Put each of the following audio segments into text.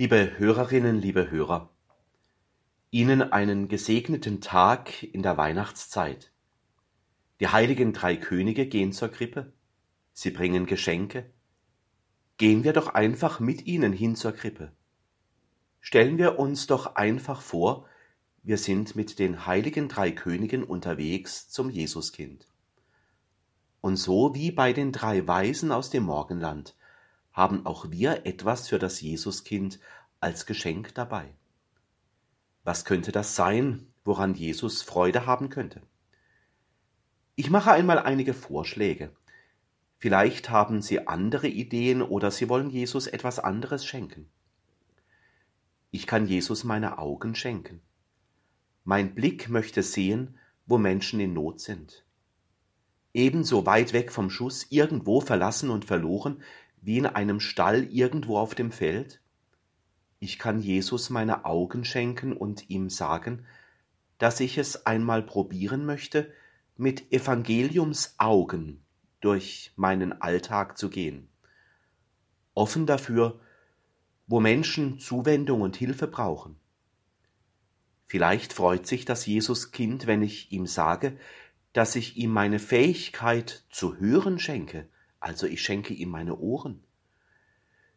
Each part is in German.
Liebe Hörerinnen, liebe Hörer, Ihnen einen gesegneten Tag in der Weihnachtszeit. Die heiligen drei Könige gehen zur Krippe. Sie bringen Geschenke. Gehen wir doch einfach mit ihnen hin zur Krippe. Stellen wir uns doch einfach vor, wir sind mit den heiligen drei Königen unterwegs zum Jesuskind. Und so wie bei den drei Weisen aus dem Morgenland haben auch wir etwas für das Jesuskind als Geschenk dabei. Was könnte das sein, woran Jesus Freude haben könnte? Ich mache einmal einige Vorschläge. Vielleicht haben Sie andere Ideen oder Sie wollen Jesus etwas anderes schenken. Ich kann Jesus meine Augen schenken. Mein Blick möchte sehen, wo Menschen in Not sind. Ebenso weit weg vom Schuss, irgendwo verlassen und verloren, wie in einem Stall irgendwo auf dem Feld, ich kann Jesus meine Augen schenken und ihm sagen, dass ich es einmal probieren möchte, mit Evangeliumsaugen durch meinen Alltag zu gehen. Offen dafür, wo Menschen Zuwendung und Hilfe brauchen. Vielleicht freut sich das Jesuskind, wenn ich ihm sage, dass ich ihm meine Fähigkeit zu hören schenke, also ich schenke ihm meine Ohren.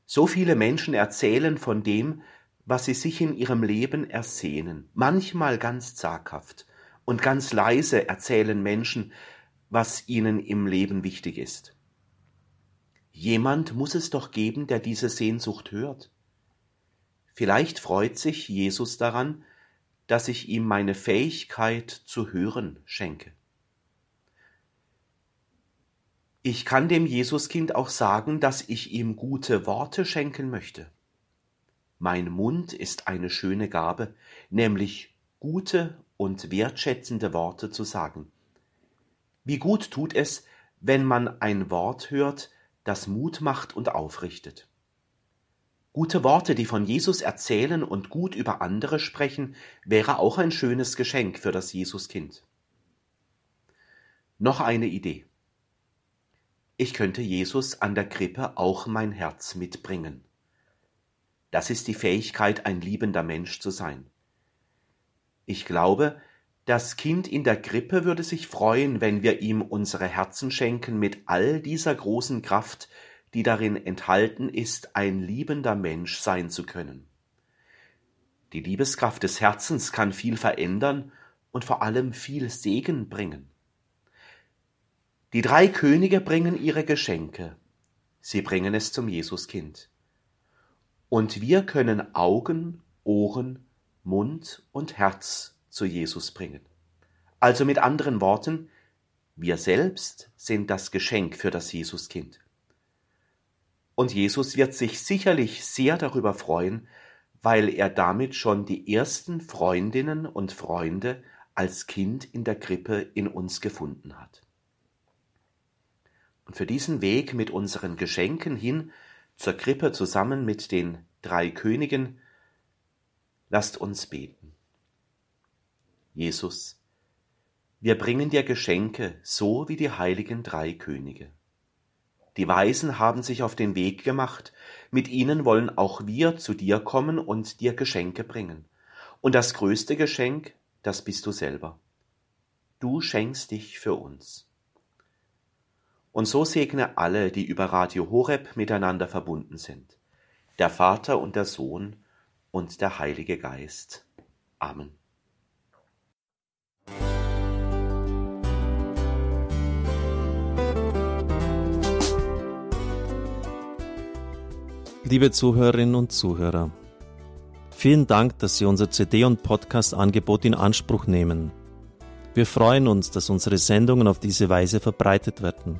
So viele Menschen erzählen von dem, was sie sich in ihrem Leben ersehnen, manchmal ganz zaghaft und ganz leise erzählen Menschen, was ihnen im Leben wichtig ist. Jemand muss es doch geben, der diese Sehnsucht hört. Vielleicht freut sich Jesus daran, dass ich ihm meine Fähigkeit zu hören schenke. Ich kann dem Jesuskind auch sagen, dass ich ihm gute Worte schenken möchte. Mein Mund ist eine schöne Gabe, nämlich gute und wertschätzende Worte zu sagen. Wie gut tut es, wenn man ein Wort hört, das Mut macht und aufrichtet. Gute Worte, die von Jesus erzählen und gut über andere sprechen, wäre auch ein schönes Geschenk für das Jesuskind. Noch eine Idee. Ich könnte Jesus an der Krippe auch mein Herz mitbringen. Das ist die Fähigkeit, ein liebender Mensch zu sein. Ich glaube, das Kind in der Krippe würde sich freuen, wenn wir ihm unsere Herzen schenken mit all dieser großen Kraft, die darin enthalten ist, ein liebender Mensch sein zu können. Die Liebeskraft des Herzens kann viel verändern und vor allem viel Segen bringen. Die drei Könige bringen ihre Geschenke. Sie bringen es zum Jesuskind. Und wir können Augen, Ohren, Mund und Herz zu Jesus bringen. Also mit anderen Worten, wir selbst sind das Geschenk für das Jesuskind. Und Jesus wird sich sicherlich sehr darüber freuen, weil er damit schon die ersten Freundinnen und Freunde als Kind in der Krippe in uns gefunden hat. Und für diesen Weg mit unseren Geschenken hin zur Krippe zusammen mit den drei Königen, lasst uns beten. Jesus, wir bringen dir Geschenke, so wie die heiligen drei Könige. Die Weisen haben sich auf den Weg gemacht, mit ihnen wollen auch wir zu dir kommen und dir Geschenke bringen. Und das größte Geschenk, das bist du selber. Du schenkst dich für uns. Und so segne alle, die über Radio Horeb miteinander verbunden sind, der Vater und der Sohn und der Heilige Geist. Amen. Liebe Zuhörerinnen und Zuhörer, vielen Dank, dass Sie unser CD- und Podcast-Angebot in Anspruch nehmen. Wir freuen uns, dass unsere Sendungen auf diese Weise verbreitet werden.